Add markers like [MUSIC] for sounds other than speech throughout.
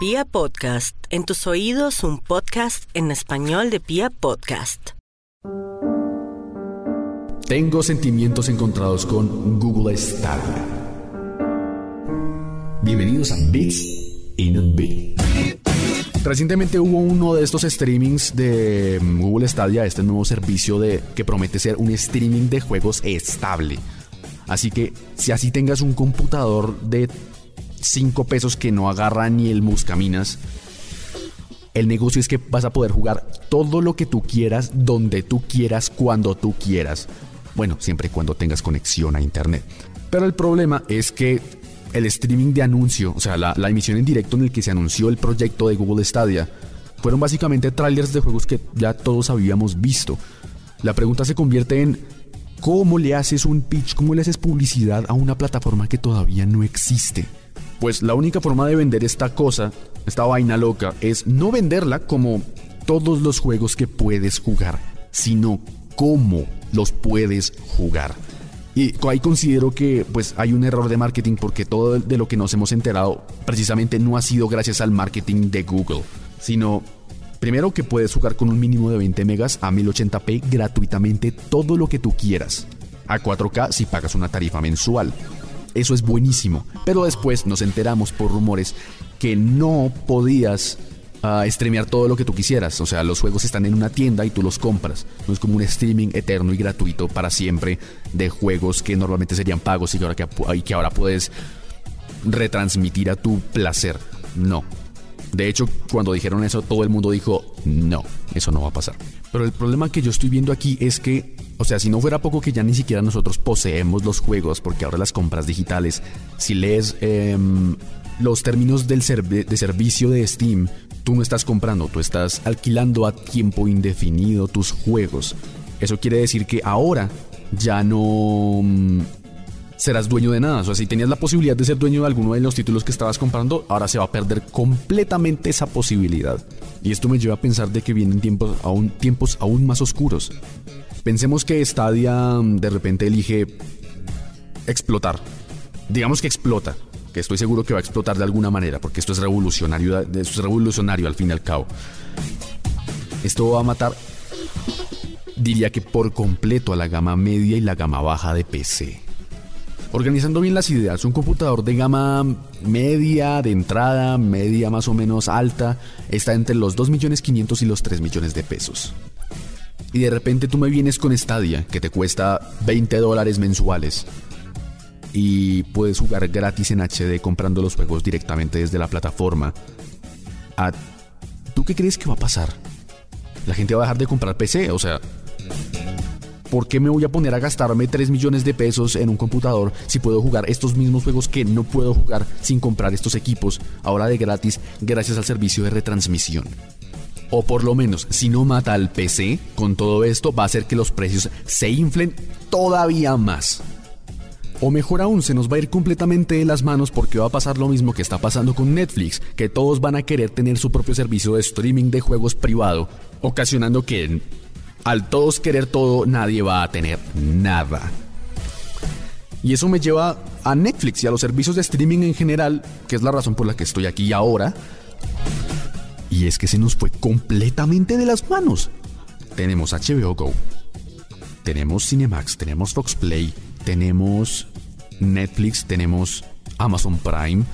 Pia Podcast, en tus oídos un podcast en español de Pia Podcast. Tengo sentimientos encontrados con Google Stadia. Bienvenidos a Bits in a Bit. Recientemente hubo uno de estos streamings de Google Stadia, este nuevo servicio de, que promete ser un streaming de juegos estable. Así que si así tengas un computador de 5 pesos que no agarra ni el muscaminas, el negocio es que vas a poder jugar todo lo que tú quieras, donde tú quieras, cuando tú quieras. Bueno, siempre y cuando tengas conexión a internet. Pero el problema es que el streaming de anuncio, o sea, la, emisión en directo en el que se anunció el proyecto de Google Stadia, fueron básicamente trailers de juegos que ya todos habíamos visto. La pregunta se convierte en ¿cómo le haces un pitch, cómo le haces publicidad a una plataforma que todavía no existe? Pues la única forma de vender esta cosa, esta vaina loca, es no venderla como todos los juegos que puedes jugar, sino cómo los puedes jugar. Y ahí considero que pues hay un error de marketing porque todo de lo que nos hemos enterado precisamente no ha sido gracias al marketing de Google, sino primero que puedes jugar con un mínimo de 20 megas a 1080p gratuitamente todo lo que tú quieras, a 4K si pagas una tarifa mensual. Eso es buenísimo, pero después nos enteramos por rumores que no podías a streamear todo lo que tú quisieras. O sea, los juegos están en una tienda y tú los compras. No es como un streaming eterno y gratuito para siempre de juegos que normalmente serían pagos y que ahora, y que ahora puedes retransmitir a tu placer. No. De hecho, cuando dijeron eso, todo el mundo dijo, no, eso no va a pasar. Pero el problema que yo estoy viendo aquí es que, o sea, si no fuera poco que ya ni siquiera nosotros poseemos los juegos, porque ahora las compras digitales, si lees eh, los términos del de servicio de Steam, tú no estás comprando, tú estás alquilando a tiempo indefinido tus juegos. Eso quiere decir que ahora ya no serás dueño de nada. O sea, si tenías la posibilidad de ser dueño de alguno de los títulos que estabas comprando, ahora se va a perder completamente esa posibilidad. Y esto me lleva a pensar de que vienen tiempos aún, tiempos aún más oscuros. Pensemos que Stadia mm, de repente elige explotar. Digamos que explota que estoy seguro que va a explotar de alguna manera, porque esto es revolucionario, esto es revolucionario al fin y al cabo. Esto va a matar, diría que por completo a la gama media y la gama baja de PC. Organizando bien las ideas, un computador de gama media, de entrada, media más o menos alta, está entre los 2.500.000 y los 3 millones de pesos. Y de repente tú me vienes con Stadia, que te cuesta 20 dólares mensuales y puedes jugar gratis en HD comprando los juegos directamente desde la plataforma. Ah, ¿Tú qué crees que va a pasar? La gente va a dejar de comprar PC, o sea, ¿por qué me voy a poner a gastarme 3 millones de pesos en un computador si puedo jugar estos mismos juegos que no puedo jugar sin comprar estos equipos ahora de gratis gracias al servicio de retransmisión? O por lo menos, si no mata al PC, con todo esto va a hacer que los precios se inflen todavía más. O mejor aún, se nos va a ir completamente de las manos porque va a pasar lo mismo que está pasando con Netflix, que todos van a querer tener su propio servicio de streaming de juegos privado, ocasionando que al todos querer todo nadie va a tener nada. Y eso me lleva a Netflix y a los servicios de streaming en general, que es la razón por la que estoy aquí ahora. Y es que se nos fue completamente de las manos. Tenemos HBO Go, tenemos Cinemax, tenemos Fox Play, tenemos Netflix, tenemos Amazon Prime,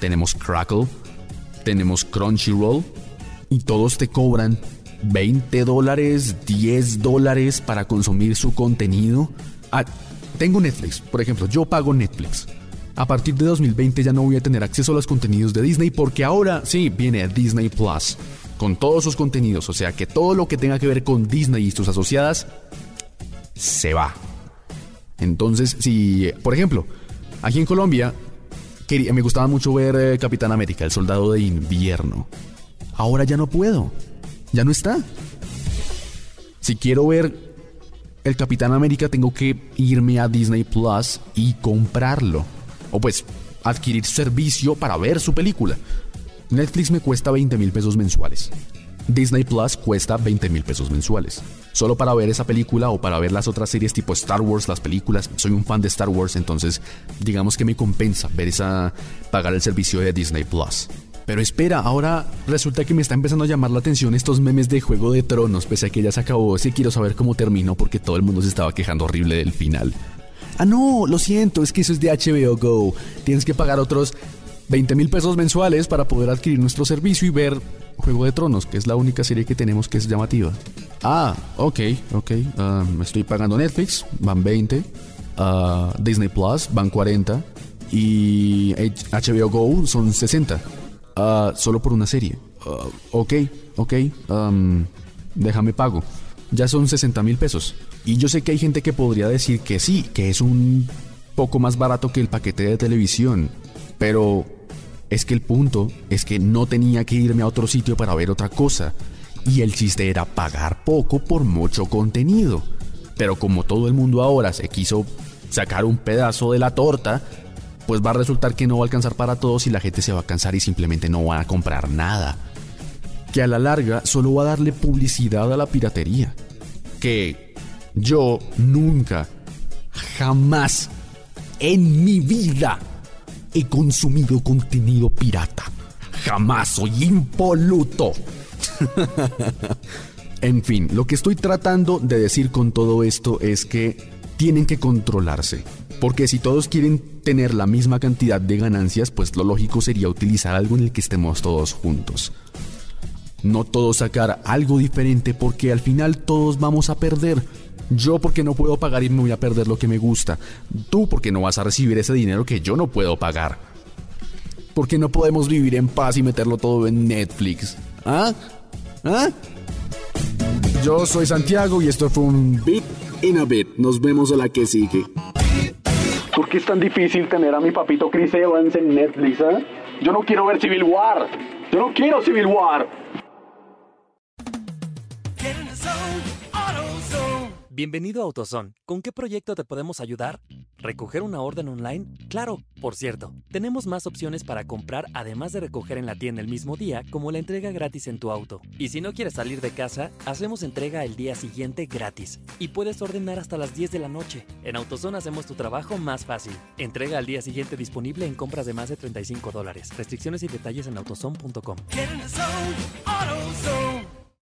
tenemos Crackle, tenemos Crunchyroll y todos te cobran 20 dólares, 10 dólares para consumir su contenido. Ah, tengo Netflix, por ejemplo, yo pago Netflix. A partir de 2020 ya no voy a tener acceso a los contenidos de Disney porque ahora sí viene Disney Plus con todos sus contenidos, o sea que todo lo que tenga que ver con Disney y sus asociadas se va. Entonces, si, por ejemplo, aquí en Colombia me gustaba mucho ver eh, Capitán América, el soldado de invierno. Ahora ya no puedo. Ya no está. Si quiero ver el Capitán América, tengo que irme a Disney Plus y comprarlo. O pues adquirir servicio para ver su película. Netflix me cuesta 20 mil pesos mensuales. Disney Plus cuesta 20 mil pesos mensuales. Solo para ver esa película o para ver las otras series tipo Star Wars, las películas. Soy un fan de Star Wars, entonces digamos que me compensa ver esa, pagar el servicio de Disney Plus. Pero espera, ahora resulta que me está empezando a llamar la atención estos memes de Juego de Tronos, pese a que ya se acabó. Sí quiero saber cómo terminó porque todo el mundo se estaba quejando horrible del final. Ah, no, lo siento, es que eso es de HBO Go. Tienes que pagar otros 20 mil pesos mensuales para poder adquirir nuestro servicio y ver Juego de Tronos, que es la única serie que tenemos que es llamativa. Ah, ok, ok. Me estoy pagando Netflix, van 20. Ah, Disney Plus, van 40. Y HBO Go son 60. Ah, solo por una serie. Ah, ok, ok, déjame pago. Ya son 60 mil pesos. Y yo sé que hay gente que podría decir que sí, que es un poco más barato que el paquete de televisión. Pero es que el punto es que no tenía que irme a otro sitio para ver otra cosa. Y el chiste era pagar poco por mucho contenido. Pero como todo el mundo ahora se quiso sacar un pedazo de la torta, pues va a resultar que no va a alcanzar para todos y la gente se va a cansar y simplemente no va a comprar nada. Que a la larga solo va a darle publicidad a la piratería. Que yo nunca, jamás en mi vida he consumido contenido pirata. Jamás soy impoluto. [LAUGHS] en fin, lo que estoy tratando de decir con todo esto es que tienen que controlarse. Porque si todos quieren tener la misma cantidad de ganancias, pues lo lógico sería utilizar algo en el que estemos todos juntos. No todos sacar algo diferente porque al final todos vamos a perder. Yo porque no puedo pagar y me voy a perder lo que me gusta. Tú porque no vas a recibir ese dinero que yo no puedo pagar. Porque no podemos vivir en paz y meterlo todo en Netflix. ¿Ah? ¿Ah? Yo soy Santiago y esto fue un Bit in a Bit. Nos vemos a la que sigue. ¿Por qué es tan difícil tener a mi papito Chris Evans en Netflix? ¿eh? Yo no quiero ver Civil War. Yo no quiero Civil War. Bienvenido a AutoZone. ¿Con qué proyecto te podemos ayudar? ¿Recoger una orden online? Claro, por cierto, tenemos más opciones para comprar además de recoger en la tienda el mismo día, como la entrega gratis en tu auto. Y si no quieres salir de casa, hacemos entrega el día siguiente gratis. Y puedes ordenar hasta las 10 de la noche. En AutoZone hacemos tu trabajo más fácil. Entrega al día siguiente disponible en compras de más de 35 dólares. Restricciones y detalles en autozone.com.